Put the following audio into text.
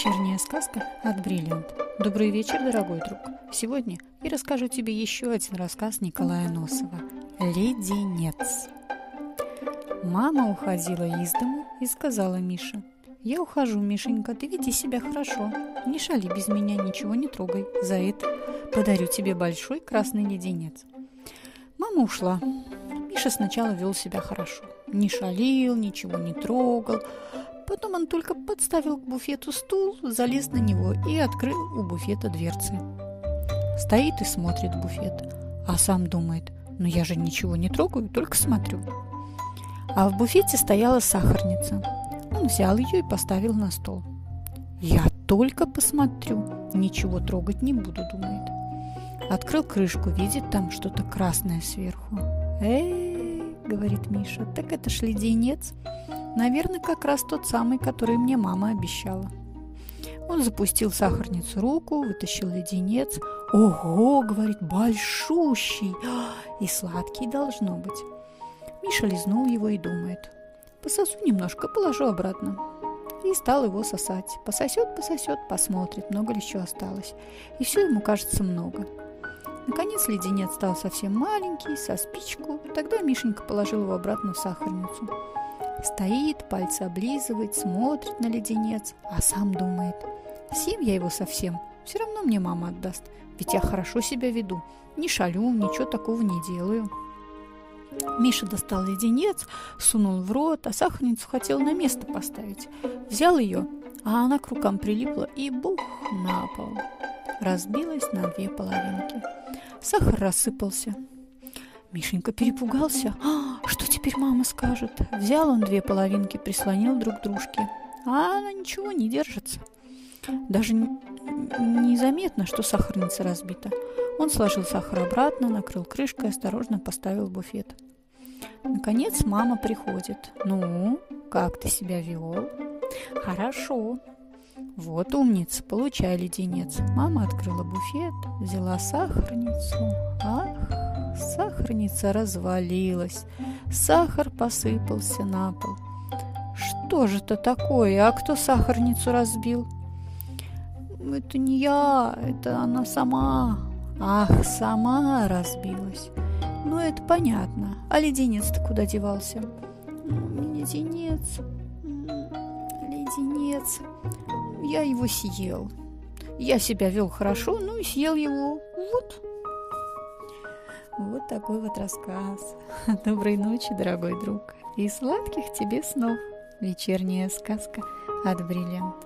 Вечерняя сказка от Бриллиант. Добрый вечер, дорогой друг. Сегодня я расскажу тебе еще один рассказ Николая Носова. Леденец. Мама уходила из дома и сказала Мише, «Я ухожу, Мишенька, ты веди себя хорошо. Не шали без меня, ничего не трогай. За это подарю тебе большой красный леденец». Мама ушла. Миша сначала вел себя хорошо. Не шалил, ничего не трогал, Потом он только подставил к буфету стул, залез на него и открыл у буфета дверцы. Стоит и смотрит буфет, а сам думает, ну я же ничего не трогаю, только смотрю. А в буфете стояла сахарница. Он взял ее и поставил на стол. Я только посмотрю, ничего трогать не буду, думает. Открыл крышку, видит там что-то красное сверху. Эй, говорит Миша, так это ж леденец. Наверное, как раз тот самый, который мне мама обещала. Он запустил сахарницу руку, вытащил леденец. «Ого!» — говорит, «большущий! И сладкий должно быть!» Миша лизнул его и думает. «Пососу немножко, положу обратно». И стал его сосать. Пососет, пососет, посмотрит, много ли еще осталось. И все ему кажется много. Наконец леденец стал совсем маленький, со спичку. Тогда Мишенька положил его обратно в сахарницу. Стоит, пальцы облизывает, смотрит на леденец, а сам думает, съем я его совсем, все равно мне мама отдаст, ведь я хорошо себя веду, не шалю, ничего такого не делаю. Миша достал леденец, сунул в рот, а сахарницу хотел на место поставить. Взял ее, а она к рукам прилипла и бух на пол. Разбилась на две половинки. Сахар рассыпался. Мишенька перепугался. А, что теперь мама скажет? Взял он две половинки, прислонил друг к дружке. А она ничего не держится. Даже незаметно, что сахарница разбита. Он сложил сахар обратно, накрыл крышкой и осторожно поставил в буфет. Наконец мама приходит. «Ну, как ты себя вел?» «Хорошо». «Вот умница, получай леденец». Мама открыла буфет, взяла сахарницу. «Ах, Сахарница развалилась, сахар посыпался на пол. Что же это такое? А кто сахарницу разбил? Это не я, это она сама. Ах, сама разбилась. Ну, это понятно. А леденец-то куда девался? Леденец, леденец. Я его съел. Я себя вел хорошо, ну и съел его. Вот, вот такой вот рассказ. Доброй ночи, дорогой друг, и сладких тебе снов. Вечерняя сказка от Бриллиант.